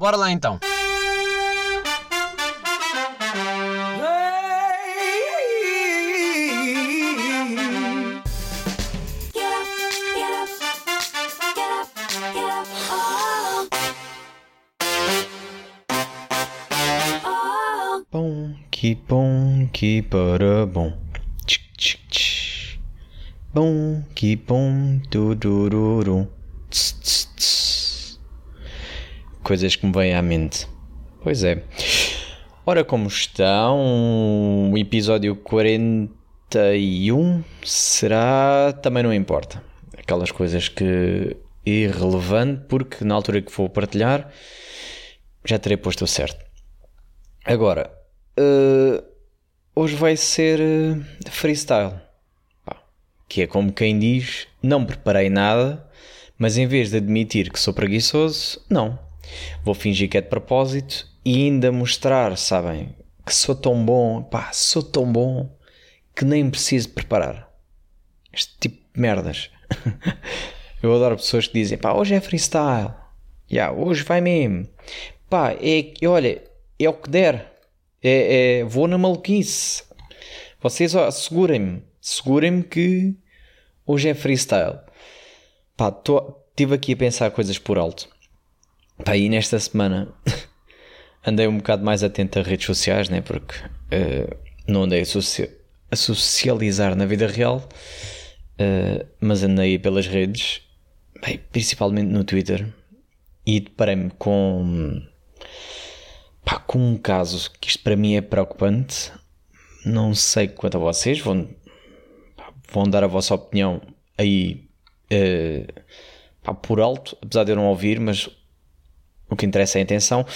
Bora lá então. Que bom, que para bom. Tch. Bom, que bom, turururu. Coisas que me vêm à mente. Pois é. Ora, como estão? O episódio 41 será. Também não importa. Aquelas coisas que. irrelevante, porque na altura que for partilhar já terei posto o certo. Agora, uh, hoje vai ser uh, freestyle. Que é como quem diz: não preparei nada, mas em vez de admitir que sou preguiçoso, não. Vou fingir que é de propósito e ainda mostrar, sabem, que sou tão bom, pá, sou tão bom que nem preciso preparar. Este tipo de merdas. Eu adoro pessoas que dizem: pá, hoje é freestyle. Yeah, hoje vai mesmo. Pá, é, olha, é o que der. É, é, vou na maluquice. Vocês segurem-me. Segurem-me que hoje é freestyle. Pá, estive aqui a pensar coisas por alto. Pá, e nesta semana andei um bocado mais atento a redes sociais, né? Porque uh, não andei a, socia a, socializar na vida real, uh, mas andei pelas redes, bem, principalmente no Twitter, e deparei-me com com um caso que isto para mim é preocupante. Não sei quanto a vocês, vão, vão dar a vossa opinião aí uh, pá, por alto, apesar de eu não ouvir, mas o que interessa é a intenção.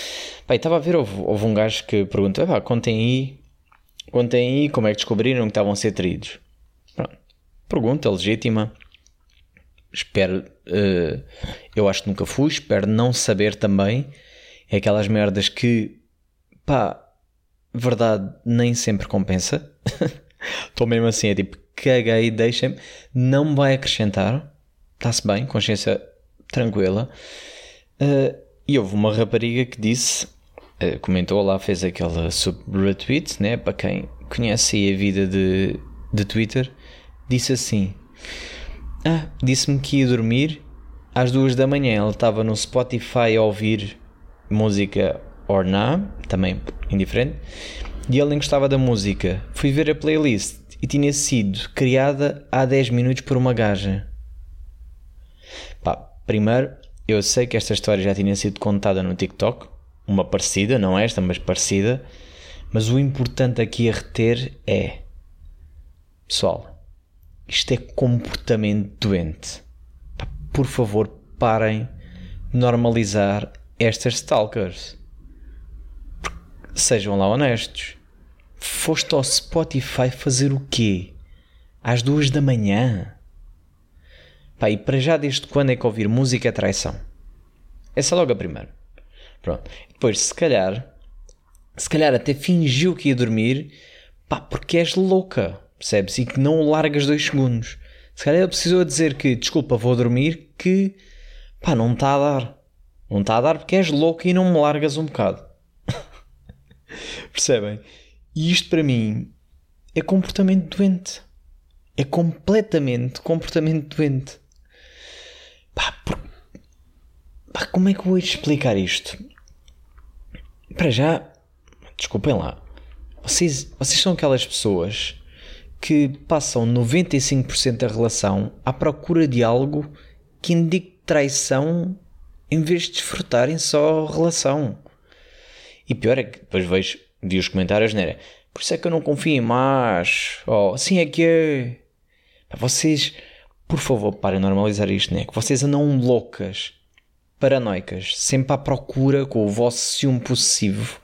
Pá, estava a ver, houve, houve, um gajo que pergunta: pá, contem aí, contem aí como é que descobriram que estavam a ser traídos. Pronto. Pergunta legítima. Espero, uh, eu acho que nunca fui, espero não saber também é aquelas merdas que, pá, verdade, nem sempre compensa. Estou mesmo assim, é tipo, caguei, deixem-me, não me vai acrescentar, está-se bem, consciência tranquila. Uh, e houve uma rapariga que disse, uh, comentou lá, fez aquela sub-retweet, né, para quem conhece a vida de, de Twitter, disse assim: Ah, disse-me que ia dormir às duas da manhã. Ele estava no Spotify a ouvir música or not, também indiferente, e ele gostava da música. Fui ver a playlist e tinha sido criada há 10 minutos por uma gaja. Pá, primeiro, eu sei que esta história já tinha sido contada no TikTok, uma parecida, não esta, mas parecida, mas o importante aqui a reter é: pessoal, isto é comportamento doente. Por favor, parem de normalizar estas stalkers. Sejam lá honestos. Foste ao Spotify fazer o quê? Às duas da manhã? Pá, e para já desde quando é que ouvir música é traição? Essa é logo a primeira. Pronto. Depois, se calhar, se calhar até fingiu que ia dormir, pá, porque és louca, percebes? E que não largas dois segundos. Se calhar ele precisou dizer que, desculpa, vou dormir, que, pá, não está a dar. Não está a dar porque és louco e não me largas um bocado. Percebem? E isto para mim é comportamento doente. É completamente comportamento doente. Pá, por... Pá, como é que eu vou explicar isto? Para já, desculpem lá. Vocês, vocês são aquelas pessoas que passam 95% da relação à procura de algo que indique traição em vez de desfrutarem só relação. E pior é que depois vejo, vi os comentários, né? Por isso é que eu não confio em mais. Oh, assim é que é. Vocês, por favor, parem de normalizar isto, né? Que vocês andam loucas, paranoicas, sempre à procura com o vosso ciúme possessivo,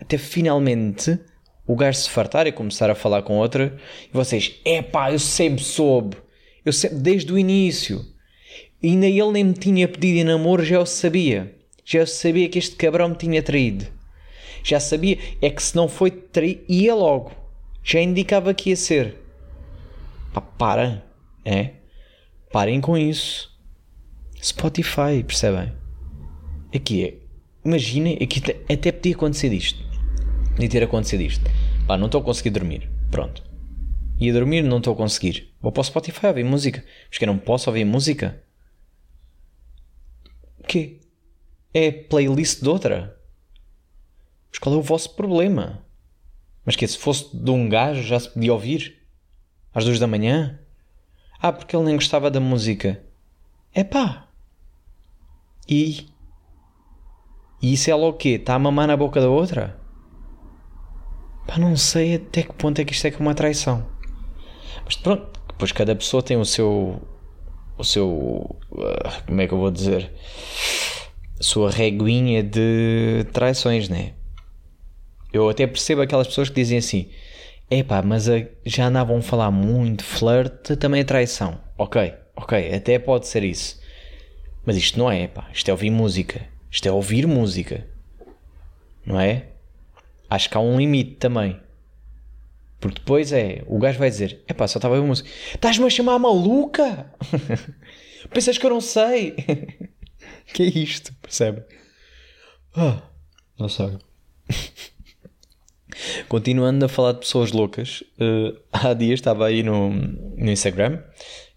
até finalmente o gajo se fartar e começar a falar com outra e vocês, epá, eu sempre soube, eu sempre, desde o início e ainda ele nem me tinha pedido em namoro, já eu sabia. Já eu sabia que este cabrão me tinha traído. Já sabia. É que se não foi traído, ia logo. Já indicava que ia ser. Pá, para. É? Parem com isso. Spotify, percebem? Aqui é. imaginem, aqui até podia acontecer isto. Podia ter acontecido isto. Pá, não estou a conseguir dormir. Pronto. E a dormir não estou a conseguir. Vou para o Spotify ouvir música. Mas que eu não posso ouvir música? O quê? É playlist de outra? Mas qual é o vosso problema? Mas que se fosse de um gajo já se podia ouvir? Às duas da manhã? Ah, porque ele nem gostava da música. É pá. E? E isso é logo o quê? Está a mamar na boca da outra? Pá, não sei até que ponto é que isto é que é uma traição. Mas pronto, depois cada pessoa tem o seu. O seu. Uh, como é que eu vou dizer? A sua reguinha de traições, né? Eu até percebo aquelas pessoas que dizem assim: epá, mas a, já andavam a falar muito, flerte também é traição. Ok, ok, até pode ser isso. Mas isto não é, pá, isto é ouvir música. Isto é ouvir música. Não é? Acho que há um limite também. Porque depois é, o gajo vai dizer: é pá, só estava a ouvir música. Estás-me a chamar maluca? Pensas que eu não sei? que é isto? Percebe? Ah, não sei. Continuando a falar de pessoas loucas, uh, há dias estava aí no, no Instagram,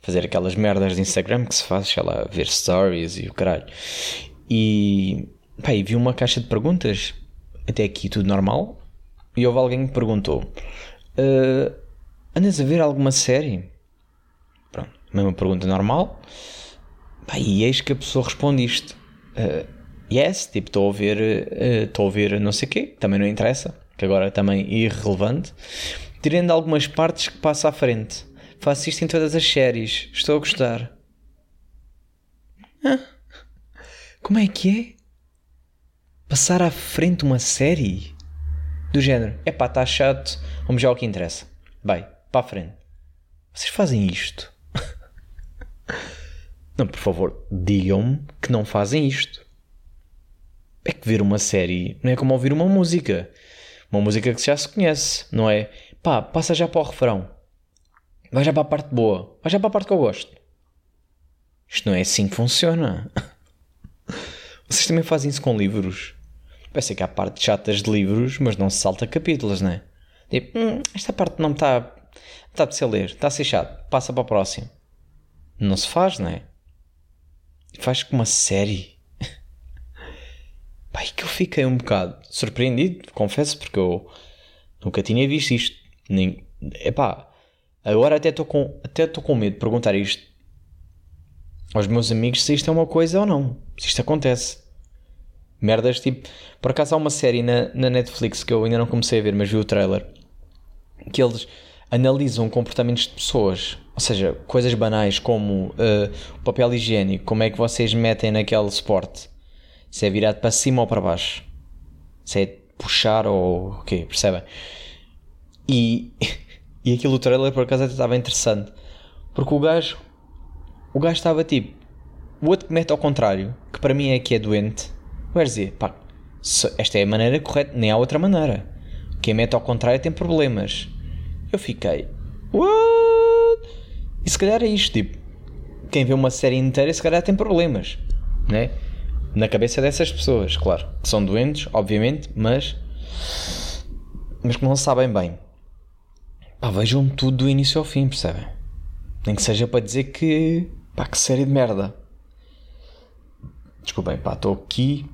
fazer aquelas merdas de Instagram que se faz, sei lá, ver stories e o caralho. E, pá, e vi uma caixa de perguntas, até aqui tudo normal, e houve alguém que perguntou: uh, Andas a ver alguma série? Pronto, mesma pergunta normal. Pá, e eis que a pessoa responde isto: uh, Yes, tipo, estou a ver, estou uh, a ver não sei o quê, também não interessa que agora é também irrelevante, tirando algumas partes que passo à frente. Faço isto em todas as séries. Estou a gostar. Ah, como é que é? Passar à frente uma série? Do género, é pá, está chato, vamos já ao que interessa. Vai, para a frente. Vocês fazem isto? não, por favor, digam-me que não fazem isto. É que ver uma série não é como ouvir uma música. Uma música que já se conhece, não é? Pá, passa já para o refrão. Vai já para a parte boa. Vai já para a parte que eu gosto. Isto não é assim que funciona. Vocês também fazem isso com livros. Parece que há partes chatas de livros, mas não se salta capítulos, não é? Tipo, hum, esta parte não está, está a ser ler, está a ser chato, passa para o próximo. Não se faz, não é? Faz com uma série. Pai, que eu fiquei um bocado surpreendido, confesso, porque eu nunca tinha visto isto. Nem, epá, agora até estou com, até com medo de perguntar isto aos meus amigos se isto é uma coisa ou não. Se isto acontece. Merdas tipo. Por acaso há uma série na, na Netflix que eu ainda não comecei a ver, mas vi o trailer. Que eles analisam comportamentos de pessoas. Ou seja, coisas banais como uh, o papel higiênico, como é que vocês metem naquele suporte se é virado para cima ou para baixo, se é puxar ou o quê, percebem? E, e aquilo do trailer por acaso até estava interessante, porque o gajo, o gajo estava tipo, o outro que mete ao contrário, que para mim é que é doente, vai dizer, pá, esta é a maneira correta, nem há outra maneira. Quem mete ao contrário tem problemas. Eu fiquei, what? E se calhar é isto, tipo, quem vê uma série inteira se calhar tem problemas, né? Na cabeça dessas pessoas, claro, que são doentes, obviamente, mas mas que não sabem bem. Pá, vejam tudo do início ao fim, percebem? Nem que seja para dizer que pá, que série de merda. Desculpem, pá, estou aqui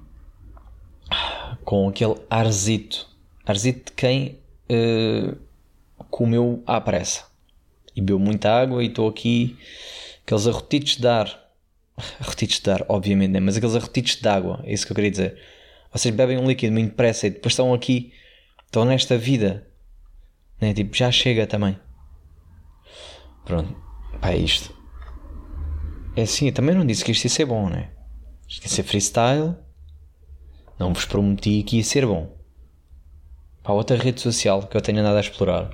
com aquele arzito. Arzito de quem uh, comeu à pressa e bebeu muita água e estou aqui aqueles arrotitos de ar Arrotitos de ar, obviamente, né? mas aqueles arrotitos de água, é isso que eu queria dizer. Vocês bebem um líquido muito depressa e depois estão aqui, estão nesta vida, né? tipo, já chega também. Pronto, pá, é isto. É assim, eu também não disse que isto ia ser bom, né? Isto ia ser freestyle. Não vos prometi que ia ser bom. Pá, outra rede social que eu tenho andado a explorar.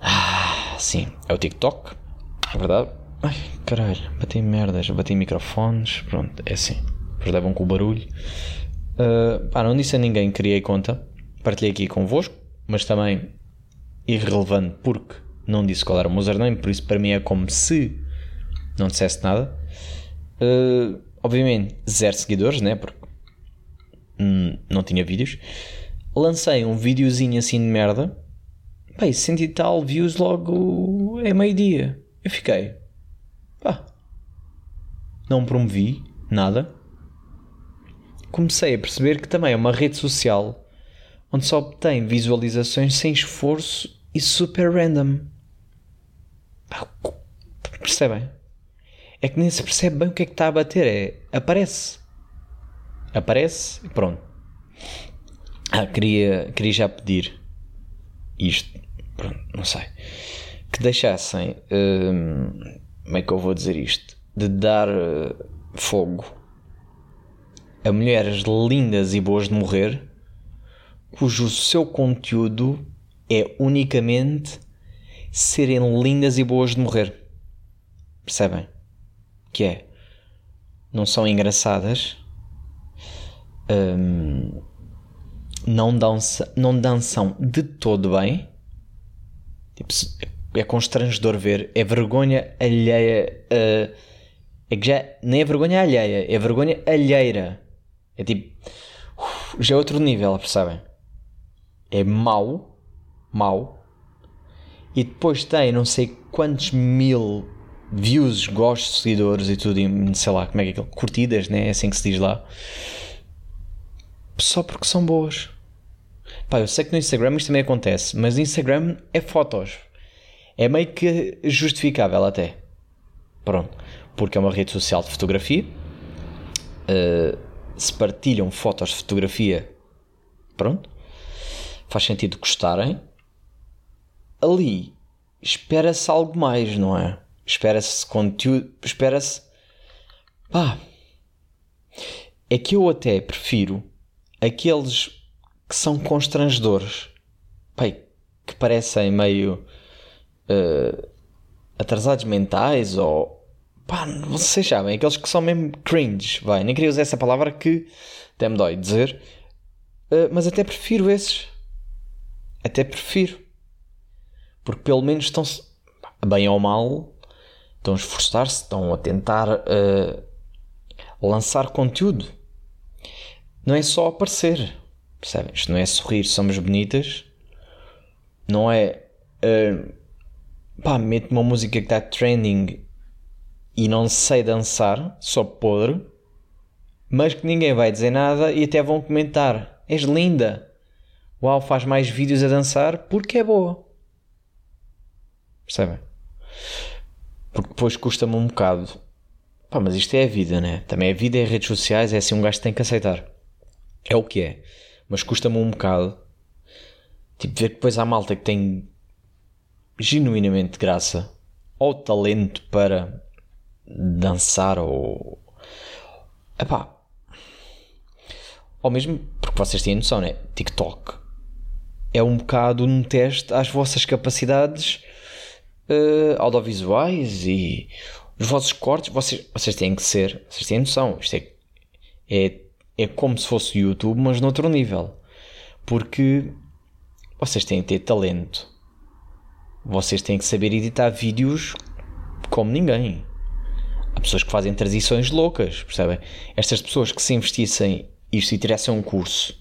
Ah, sim, é o TikTok, é verdade Ai, caralho, bati merdas, bati microfones, pronto, é assim. Depois levam com o barulho. Uh, pá, não disse a ninguém criei conta, partilhei aqui convosco, mas também irrelevante porque não disse qual era o meu username, por isso para mim é como se não dissesse nada. Uh, obviamente, zero seguidores, né? Porque hum, não tinha vídeos. Lancei um videozinho assim de merda. Pá, e senti tal views logo é meio-dia. Eu fiquei, não promovi nada. Comecei a perceber que também é uma rede social onde só obtém visualizações sem esforço e super random. Percebem? É que nem se percebe bem o que é que está a bater. É, aparece. Aparece e pronto. Ah, queria, queria já pedir isto. Pronto, não sei. Que deixassem. Hum, como é que eu vou dizer isto? De dar uh, fogo a mulheres lindas e boas de morrer, cujo seu conteúdo é unicamente serem lindas e boas de morrer. Percebem? Que é. Não são engraçadas. Hum, não, dança, não dançam de todo bem. Tipo, é constrangedor ver. É vergonha alheia. Uh, é que já nem é vergonha alheia, é vergonha alheira. É tipo. Uf, já é outro nível, percebem? É mau. Mau. E depois tem não sei quantos mil views, gostos, seguidores e tudo, e sei lá como é que é aquilo. Curtidas, né? É assim que se diz lá. Só porque são boas. Pá, eu sei que no Instagram isto também acontece, mas no Instagram é fotos. É meio que justificável até. Pronto. Porque é uma rede social de fotografia. Uh, se partilham fotos de fotografia, pronto. Faz sentido gostarem. Ali espera-se algo mais, não é? Espera-se conteúdo. Espera-se. Pá. É que eu até prefiro aqueles que são constrangedores. Que parecem meio uh, atrasados mentais ou pá, vocês sabem, aqueles que são mesmo cringe, vai, nem queria usar essa palavra que até me dói dizer, uh, mas até prefiro esses, até prefiro, porque pelo menos estão bem ou mal, estão a esforçar-se, estão a tentar uh, lançar conteúdo, não é só aparecer, percebem? Isto não é sorrir, somos bonitas, não é. Uh, pá, mete uma música que está trending e não sei dançar, só podre, mas que ninguém vai dizer nada e até vão comentar: És linda! Uau, faz mais vídeos a dançar porque é boa. Percebem? Porque depois custa-me um bocado. Pá, mas isto é a vida, né? Também a vida é redes sociais, é assim um gajo que tem que aceitar. É o que é. Mas custa-me um bocado. Tipo, ver que depois há malta que tem genuinamente graça ou talento para dançar ou. Epá. Ou mesmo, porque vocês têm noção, né? TikTok é um bocado um teste às vossas capacidades uh, audiovisuais e os vossos cortes. Vocês, vocês têm que ser, vocês têm noção. Isto é, é, é como se fosse YouTube, mas noutro nível. Porque vocês têm que ter talento vocês têm que saber editar vídeos como ninguém. Há pessoas que fazem transições loucas, percebem? Estas pessoas que se investissem isto e tivessem um curso,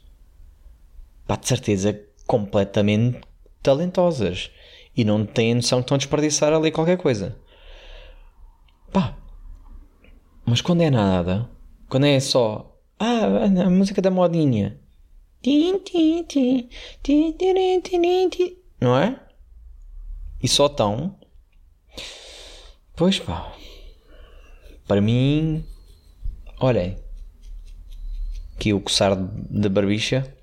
pá, de certeza completamente talentosas e não têm noção que estão a desperdiçar ali qualquer coisa. Pá, mas quando é nada, quando é só ah, a música da modinha, não é? e só estão. Pois pá. Para mim, olhem. Que o coçar da barbicha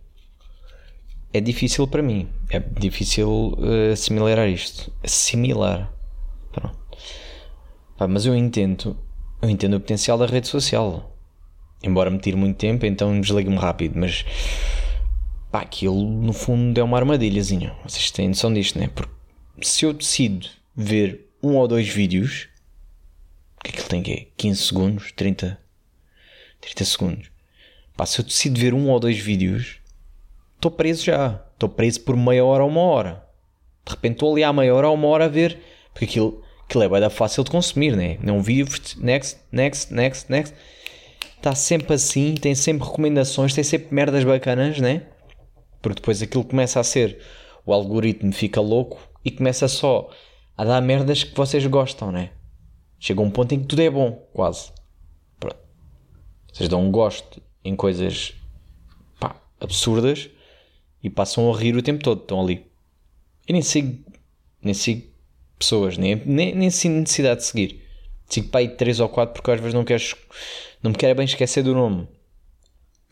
é difícil para mim. É difícil uh, assimilar isto. Assimilar. Pronto. Pá, mas eu entendo. Eu entendo o potencial da rede social. Embora me tire muito tempo, então desligo-me rápido. Mas pá, aquilo no fundo é uma armadilhazinha. Vocês têm noção disto, né? Porque se eu decido ver um ou dois vídeos, que aquilo tem que é 15 segundos, 30, 30 segundos. Pá, se eu decido ver um ou dois vídeos, estou preso já. Estou preso por meia hora ou uma hora. De repente estou ali à meia hora ou uma hora a ver, porque aquilo, aquilo é bem fácil de consumir, né? Não vi, next, next, next, next. está sempre assim, tem sempre recomendações, tem sempre merdas bacanas, né? Porque depois aquilo começa a ser, o algoritmo fica louco e começa só a dar merdas que vocês gostam, né? Chega um ponto em que tudo é bom, quase. Pronto. Vocês dão um gosto em coisas pá, absurdas e passam a rir o tempo todo, estão ali. Eu nem sigo, nem sigo pessoas, nem, nem, nem sinto necessidade de seguir. Sigo para aí 3 ou 4 porque às vezes não queres, não me quero bem esquecer do nome.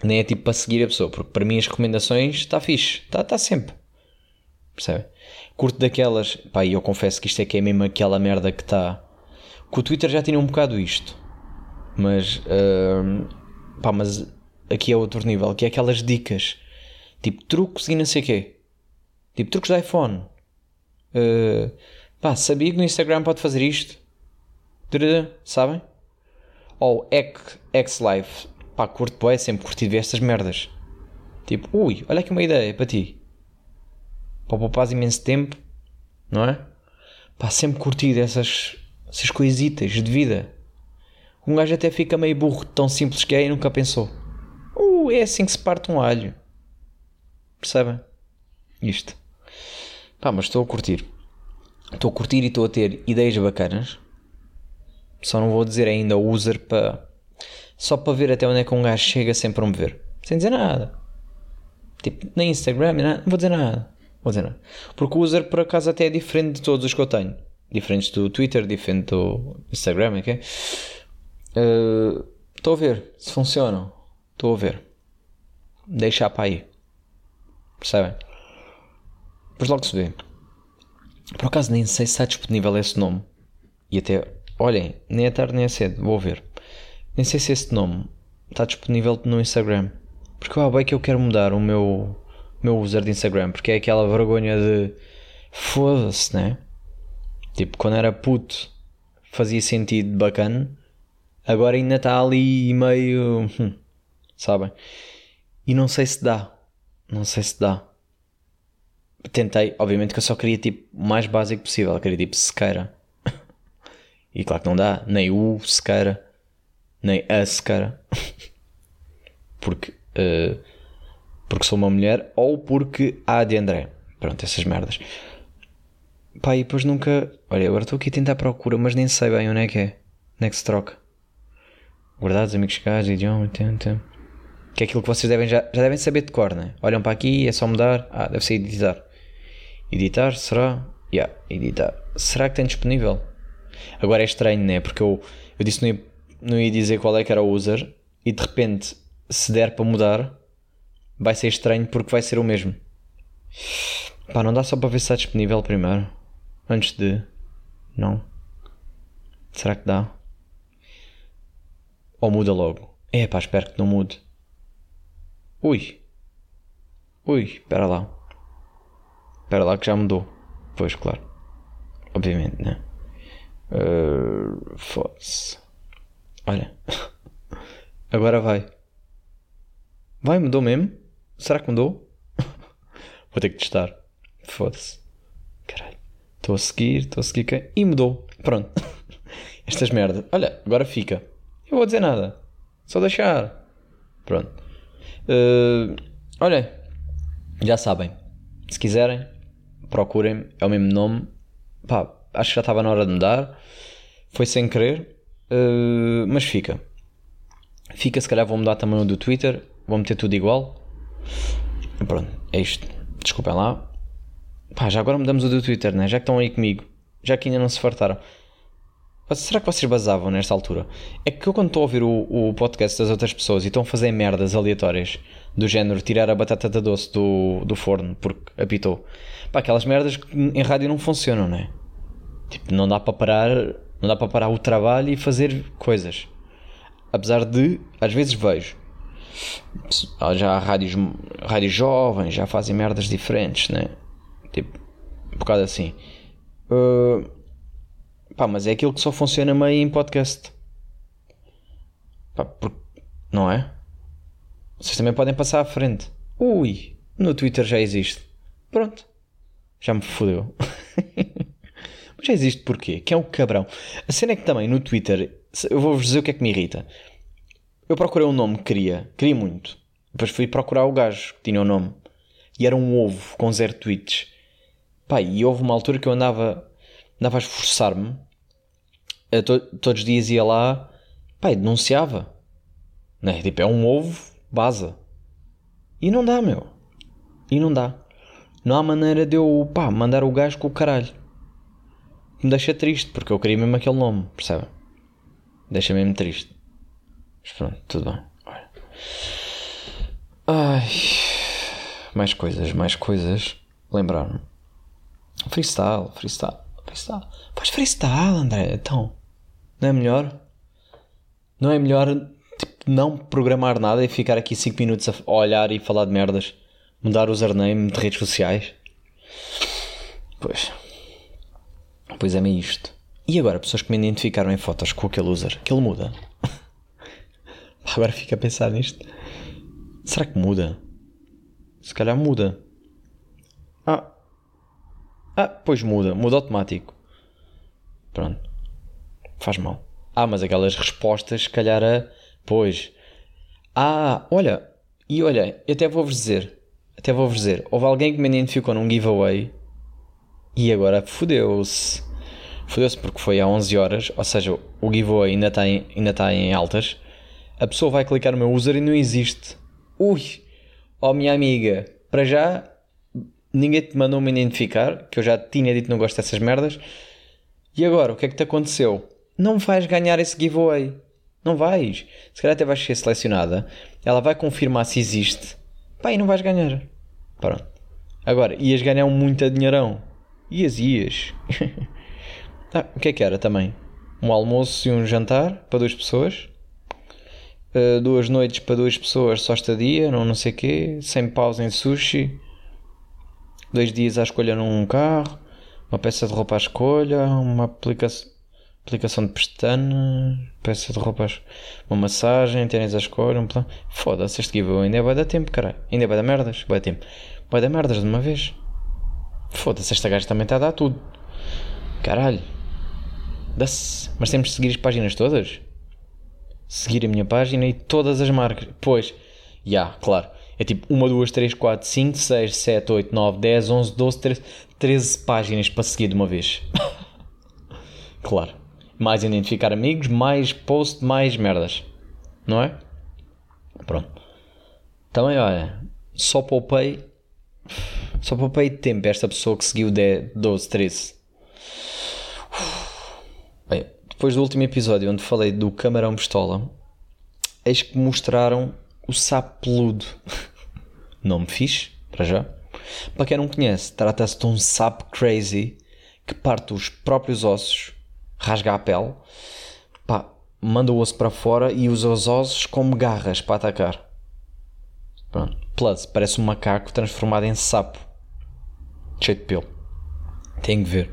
Nem é tipo para seguir a pessoa, porque para mim as recomendações está fixe, está tá sempre. Percebe? Curto daquelas, pá, e eu confesso que isto é que é mesmo aquela merda que está. Que o Twitter já tinha um bocado isto, mas, uh, pá, mas aqui é outro nível, que é aquelas dicas, tipo truques e não sei quê, tipo truques de iPhone. Uh, pá, sabia que no Instagram pode fazer isto? Sabem? Ou X Live, pá, curto bem, sempre curti ver estas merdas. Tipo, ui, olha aqui uma ideia para ti. Para poupar imenso tempo, não é? Pá, sempre curtido essas, essas coisitas de vida. Um gajo até fica meio burro, tão simples que é e nunca pensou. Uh, é assim que se parte um alho. Percebem? Isto. Pá, mas estou a curtir. Estou a curtir e estou a ter ideias bacanas. Só não vou dizer ainda user para só para ver até onde é que um gajo chega sem promover. Sem dizer nada. Tipo, nem Instagram, nem nada. Não vou dizer nada. Vou dizer nada. Porque o user, por acaso, até é diferente de todos os que eu tenho. Diferentes do Twitter, diferente do Instagram, ok? Uh, estou a ver se funcionam. Estou a ver. Deixar para aí. Percebem? Depois logo se vê. Por acaso nem sei se está disponível esse nome. E até, olhem, nem é tarde nem é cedo. Vou ver. Nem sei se esse nome está disponível no Instagram. Porque eu bem que eu quero mudar o meu, meu user de Instagram. Porque é aquela vergonha de. Foda-se, né? Tipo, quando era puto fazia sentido bacana. Agora ainda está ali meio. Hum, sabem? E não sei se dá. Não sei se dá. Tentei, obviamente que eu só queria tipo o mais básico possível. Eu queria tipo sequeira. e claro que não dá. Nem o sequeira nem a sequer, porque, uh, porque sou uma mulher ou porque há de André. Pronto, essas merdas. Pá, e depois nunca. Olha, agora estou aqui a tentar procura, mas nem sei bem onde é que é. Onde é que se troca? Guardados, amigos caros, idioma, tenta. Que é aquilo que vocês devem já, já devem saber de cor, né? Olham para aqui, é só mudar. Ah, deve ser editar. Editar, será? Yeah, editar. Será que tem disponível? Agora é estranho, né? Porque eu, eu disse no, não ia dizer qual é que era o user e de repente se der para mudar vai ser estranho porque vai ser o mesmo. Pá, não dá só para ver se está disponível primeiro. Antes de. Não. Será que dá? Ou muda logo? É pá, espero que não mude. Ui. Ui, espera lá. Espera lá que já mudou. Pois, claro. Obviamente, né? Uh, Foda-se. Olha. Agora vai. Vai, mudou mesmo? Será que mudou? Vou ter que testar. Foda-se. Estou a seguir, estou a seguir quem? E mudou. Pronto. Estas merdas. Olha, agora fica. Eu vou dizer nada. Só deixar. Pronto. Uh, olha. Já sabem. Se quiserem, procurem. É o mesmo nome. Pá, acho que já estava na hora de mudar. Foi sem querer. Uh, mas fica. Fica, se calhar vou mudar também o do Twitter. Vou meter tudo igual. Pronto, é isto. Desculpem lá. Pá, já agora mudamos o do Twitter, né? Já que estão aí comigo. Já que ainda não se fartaram. Será que vocês basavam nesta altura? É que eu quando estou a ouvir o, o podcast das outras pessoas e estão a fazer merdas aleatórias do género tirar a batata da doce do, do forno porque apitou. Pá, aquelas merdas que em rádio não funcionam, né? Tipo, não dá para parar não dá para parar o trabalho e fazer coisas. Apesar de, às vezes vejo. Já há rádios, rádios jovens, já fazem merdas diferentes, né? Tipo, um bocado assim. Uh, pá, mas é aquilo que só funciona meio em podcast. Pá, por, não é? Vocês também podem passar à frente. Ui, no Twitter já existe. Pronto. Já me fodeu. Mas já existe porquê? Quem é o cabrão? A cena é que também no Twitter, eu vou-vos dizer o que é que me irrita. eu procurei um nome que queria, queria muito. Depois fui procurar o gajo que tinha o nome. E era um ovo com zero tweets. Pá, e houve uma altura que eu andava, andava a esforçar-me. To, todos os dias ia lá, pá, e denunciava. Né? Tipo, é um ovo, baza. E não dá, meu. E não dá. Não há maneira de eu, pá, mandar o gajo com o caralho. Me deixa triste, porque eu queria mesmo aquele nome, percebe? Deixa mesmo triste. Mas pronto, tudo bem. Ai. Mais coisas, mais coisas. Lembrar-me. Freestyle, freestyle, freestyle. Faz freestyle, André. Então. Não é melhor? Não é melhor tipo, não programar nada e ficar aqui 5 minutos a olhar e falar de merdas? Mudar o username de redes sociais? Pois. Pois é, meio isto. E agora, pessoas que me identificaram em fotos com aquele user, que ele muda? agora fica a pensar nisto. Será que muda? Se calhar muda. Ah. Ah, pois muda. Muda automático. Pronto. Faz mal. Ah, mas aquelas respostas, se calhar a. Pois. Ah, olha. E olha, eu até vou-vos dizer. Até vou-vos dizer. Houve alguém que me identificou num giveaway e agora fodeu-se. Fodeu-se porque foi há 11 horas, ou seja, o giveaway ainda está em, ainda está em altas. A pessoa vai clicar no meu user e não existe. Ui! Oh, minha amiga, para já ninguém te mandou me identificar, que eu já tinha dito que não gosto dessas merdas. E agora, o que é que te aconteceu? Não vais ganhar esse giveaway. Não vais. Se calhar até vais ser selecionada. Ela vai confirmar se existe. Pá, e não vais ganhar. Pronto. Agora, ias ganhar um muito dinheirão. Ias, ias. ah, o que é que era também? Um almoço e um jantar para duas pessoas. Uh, duas noites para duas pessoas, só estadia, não, não sei o quê. Sem pausa em sushi. Dois dias à escolha num carro. Uma peça de roupa à escolha. Uma aplicação aplicação de pestana, peça de roupas, uma massagem, tênis à escolha, um plano. Foda-se, este giveaway ainda vai dar tempo, caralho. Ainda vai dar merdas, vai dar tempo. Vai dar merdas de uma vez. Foda-se, esta gaja também está a dar tudo. Caralho. Dá-se. Mas temos de seguir as páginas todas? Seguir a minha página e todas as marcas. Pois, já, yeah, claro. É tipo 1, 2, 3, 4, 5, 6, 7, 8, 9, 10, 11, 12, 13, 13 páginas para seguir de uma vez. claro. Mais identificar amigos, mais post, mais merdas. Não é? Pronto. Também, olha, só poupei só poupei tempo esta pessoa que seguiu 10, 12, 13. Bem, depois do último episódio onde falei do camarão pistola, eis que mostraram o sapo peludo. Nome fixe, para já. Para quem não conhece, trata-se de um sapo crazy que parte os próprios ossos, rasga a pele, pá, manda o osso para fora e usa os ossos como garras para atacar. Pronto. Plus, parece um macaco transformado em sapo cheio de pelo. Tem que ver.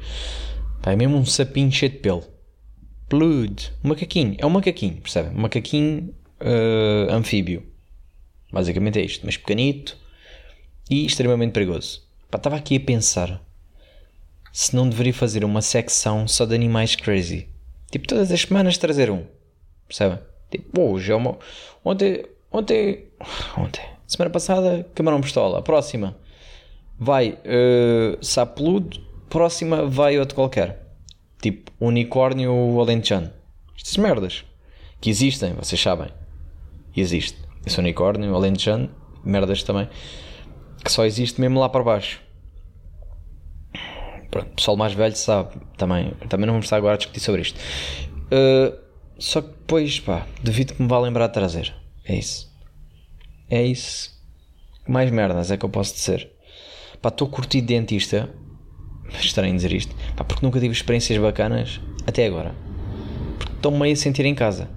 Pá, é mesmo um sapinho cheio de pelo. Blood. Um macaquinho. É um macaquinho, percebe? Um macaquinho uh, anfíbio. Basicamente é isto. Mas pequenito e extremamente perigoso. Pá, estava aqui a pensar se não deveria fazer uma secção só de animais crazy. Tipo, todas as semanas trazer um. Percebe? Tipo, hoje é uma. Ontem. Ontem. Ontem. Semana passada, camarão pistola. Próxima vai uh, sapeludo, próxima vai outro qualquer. Tipo unicórnio alentejano. Estas merdas que existem, vocês sabem. Existe. Esse unicórnio alentejano, merdas também, que só existe mesmo lá para baixo. Pronto, o pessoal mais velho sabe também. Também não vamos estar agora a discutir sobre isto. Uh, só que depois, pá, devido que me vá lembrar de trazer. É isso. É isso. Mais merdas é que eu posso dizer. Pá, estou curtido dentista. Estranho dizer isto. Pá, porque nunca tive experiências bacanas até agora. Porque estou meio a sentir em casa.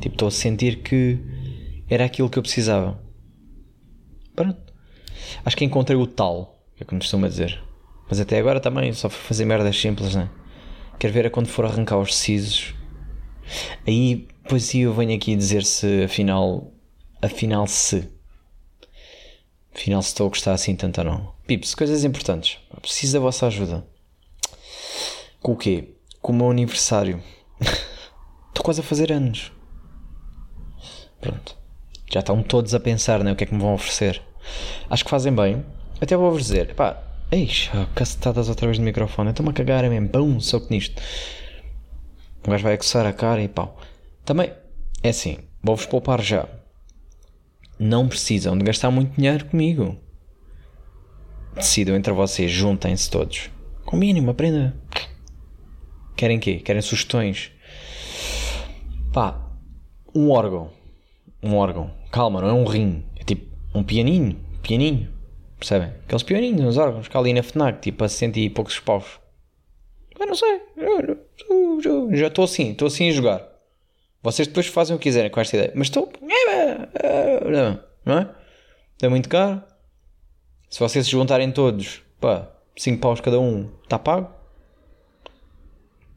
Tipo, estou a sentir que era aquilo que eu precisava. Pronto. Acho que encontrei o tal, que é como costuma dizer. Mas até agora também só fui fazer merdas simples, né? Quero ver a quando for arrancar os sisos. Aí, pois eu venho aqui dizer se afinal, afinal se Afinal, se estou a gostar assim tanto ou não. Pips, coisas importantes. Preciso da vossa ajuda. Com o quê? Com o meu aniversário. estou quase a fazer anos. Pronto. Já estão todos a pensar, né? O que é que me vão oferecer. Acho que fazem bem. Até vou-vos dizer, pá, Eixa, oh, cacetadas outra vez no microfone. Estou-me a cagar, é mesmo. Pum, soco nisto. O gajo vai coçar a cara e pau. Também, é assim, vou-vos poupar já. Não precisam de gastar muito dinheiro comigo. Decidam entre vocês, juntem-se todos. Com mínimo, aprenda. Querem quê? Querem sugestões? Pá, um órgão. Um órgão. Calma, não é um rim. É tipo um pianinho. Pianinho. Percebem? Aqueles pianinhos nos órgãos que ali na FNAC, tipo a 100 e poucos paus. Eu não sei. Já estou assim, estou assim a jogar. Vocês depois fazem o que quiserem com esta ideia. Mas estou. Não é? É muito caro. Se vocês se juntarem todos, pá, 5 paus cada um, está pago.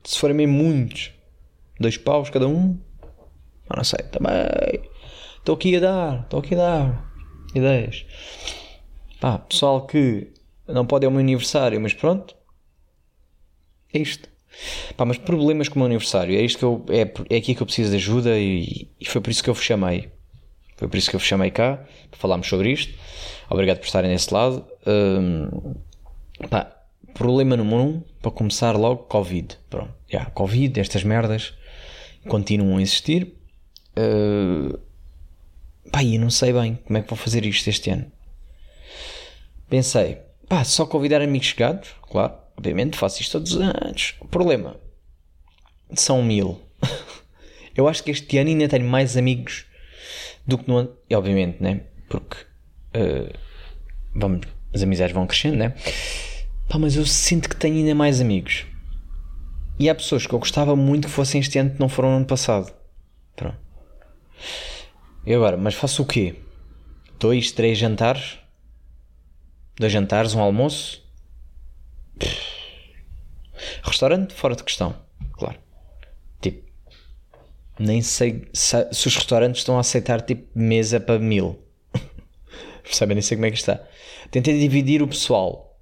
Se forem mesmo muitos, 2 paus cada um, eu não sei, também. Estou aqui a dar, estou aqui a dar ideias. Pá, pessoal que não pode é o meu aniversário, mas pronto. É isto. Pá, mas problemas com o meu aniversário, é isto que eu. É, é aqui que eu preciso de ajuda e, e foi por isso que eu vos chamei. Foi por isso que eu vos chamei cá, para falarmos sobre isto. Obrigado por estarem desse lado. Um, pá, problema número um, para começar logo, Covid. Pronto, já, yeah, Covid, estas merdas continuam a existir. Uh, pá, eu não sei bem como é que vou fazer isto este ano pensei, pá, só convidar amigos chegados, claro, obviamente faço isto todos os anos. O problema são mil. Eu acho que este ano ainda tenho mais amigos do que no ano. E obviamente, né? Porque uh, vamos, as amizades vão crescendo, né? Pá, mas eu sinto que tenho ainda mais amigos. E há pessoas que eu gostava muito que fossem este ano que não foram no ano passado. Pronto. E agora, mas faço o quê? Dois, três jantares? dois jantares, um almoço. Restaurante fora de questão, claro. Tipo, nem sei se, se os restaurantes estão a aceitar tipo mesa para mil. Percebem? Nem sei como é que está. Tentei dividir o pessoal.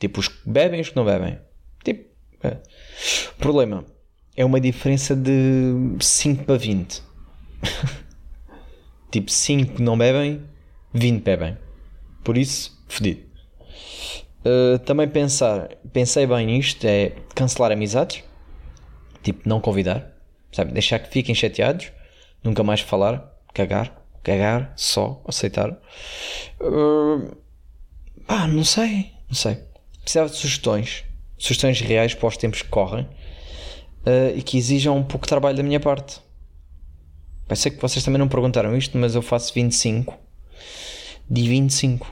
Tipo, os que bebem e os que não bebem. Tipo, é. problema é uma diferença de 5 para 20. tipo, 5 não bebem, 20 bebem. Por isso, fedido. Uh, também pensar, pensei bem nisto, é cancelar amizades, tipo não convidar, sabe? Deixar que fiquem chateados, nunca mais falar, cagar, cagar, só aceitar. Uh, ah, não sei, não sei. Precisava de sugestões, sugestões reais para os tempos que correm uh, e que exijam um pouco de trabalho da minha parte. Pensei que vocês também não perguntaram isto, mas eu faço 25 de 25,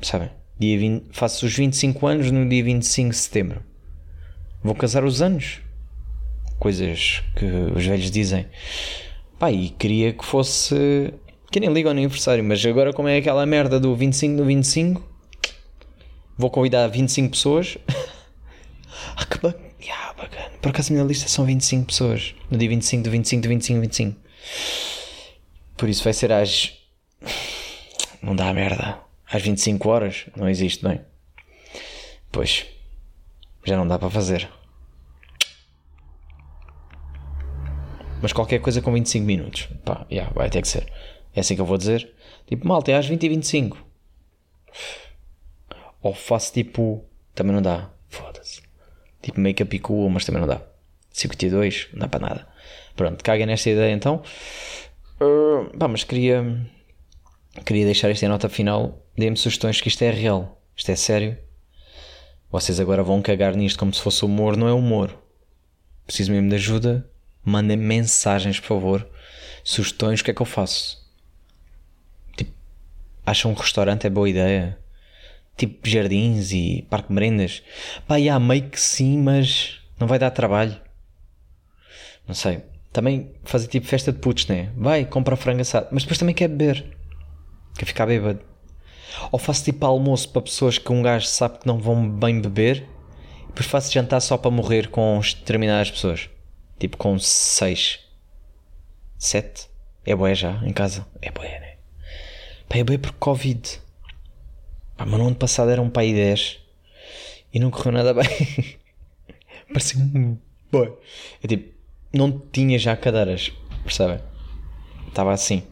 sabem? Dia 20, faço os 25 anos no dia 25 de setembro. Vou casar os anos. Coisas que os velhos dizem. Pá, e queria que fosse. Que nem liga ao aniversário, mas agora, como é aquela merda do 25 no 25, vou convidar 25 pessoas. ah, que bacana. Yeah, bacana. Por acaso a minha lista são 25 pessoas. No dia 25 do 25 do 25 25. Por isso vai ser às. Não dá merda às 25 horas não existe, bem. Pois, já não dá para fazer. Mas qualquer coisa com 25 minutos, pá, yeah, vai ter que ser. É assim que eu vou dizer. Tipo, malta, é às 20 e 25. Ou faço tipo. Também não dá. Tipo make-up e cool, mas também não dá. 52, não dá para nada. Pronto, caga nesta ideia então. Uh, pá, mas queria. Queria deixar esta nota final Dê-me sugestões que isto é real. Isto é sério. Vocês agora vão cagar nisto como se fosse humor. Não é humor. Preciso mesmo de ajuda. Mandem mensagens, por favor. Sugestões. O que é que eu faço? Tipo, acham um restaurante é boa ideia? Tipo, jardins e parque merendas? Pá, já, meio que sim, mas não vai dar trabalho. Não sei. Também fazer tipo festa de putos, né? Vai, compra frango assado. Mas depois também quer beber. Quer ficar bêbado. Ou faço tipo almoço para pessoas que um gajo sabe que não vão bem beber, e depois faço jantar só para morrer com determinadas pessoas. Tipo com 6, 7. É boé já, em casa. É boé, né? Pá, é boé por Covid. Pá, mas no ano passado era um pai 10 e não correu nada bem. Parecia um boé. É tipo, não tinha já cadeiras, percebem? estava assim.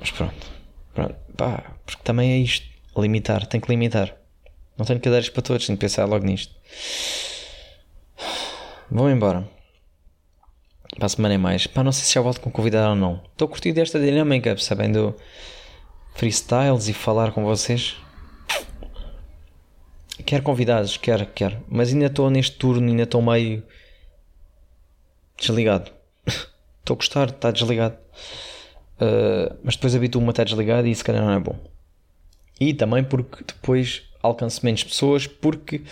Mas pronto. pronto. Pá, porque também é isto. Limitar. Tem que limitar. Não tenho cadeiras para todos. Tenho que pensar logo nisto. Vou embora. Para a semana é mais. Pá, não sei se já volto com convidado ou não. Estou curtindo esta dinâmica, sabendo freestyles e falar com vocês. Quero convidados, quero, quero. Mas ainda estou neste turno, ainda estou meio desligado. Estou a gostar de estar desligado. Uh, mas depois habituo-me a estar desligado e isso calhar não é bom. E também porque depois alcanço menos pessoas porque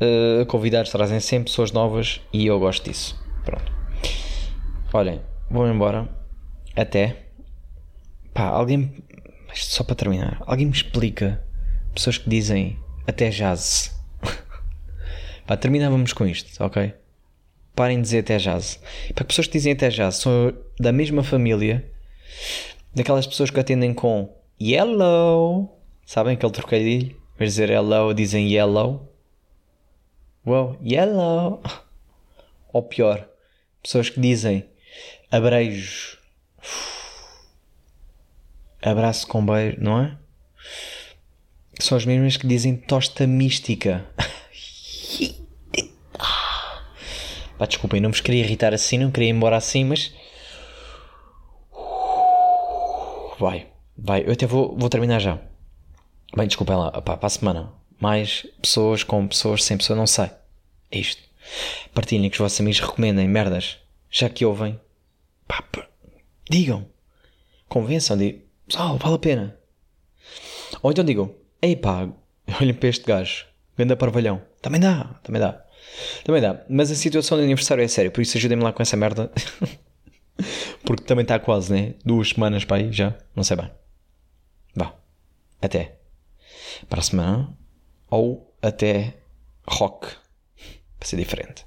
uh, convidados trazem sempre pessoas novas e eu gosto disso. Pronto. Olhem, vou embora. Até. Pá, alguém. Só para terminar. Alguém me explica. Pessoas que dizem até jazz. Pá, terminávamos com isto, ok? Parem de dizer até jazz. Para pessoas que dizem até jazz são da mesma família daquelas pessoas que atendem com yellow. Sabem aquele trocadilho? Em vez de dizer hello, dizem yellow. Wow, yellow. Ou pior, pessoas que dizem abreijos. Abraço com beijo, não é? São as mesmas que dizem tosta mística. Pá, desculpem, não vos queria irritar assim, não queria ir embora assim, mas. Vai, vai. Eu até vou, vou terminar já. Bem, desculpem lá, pá, para a semana. Mais pessoas com pessoas, sem pessoas, não sei. É isto. Partilhem que os vossos amigos recomendem merdas. Já que ouvem. Pá, digam. Convençam, digam. Oh, vale a pena. Ou então digam. Ei pá, olhem para este gajo. Ganda parvalhão. Também dá, também dá. Também dá. Mas a situação do aniversário é séria, por isso ajudem-me lá com essa merda. Porque também está quase, né? Duas semanas para aí já. Não sei bem. Vá. Até. Para a semana. Ou até rock. Para ser diferente.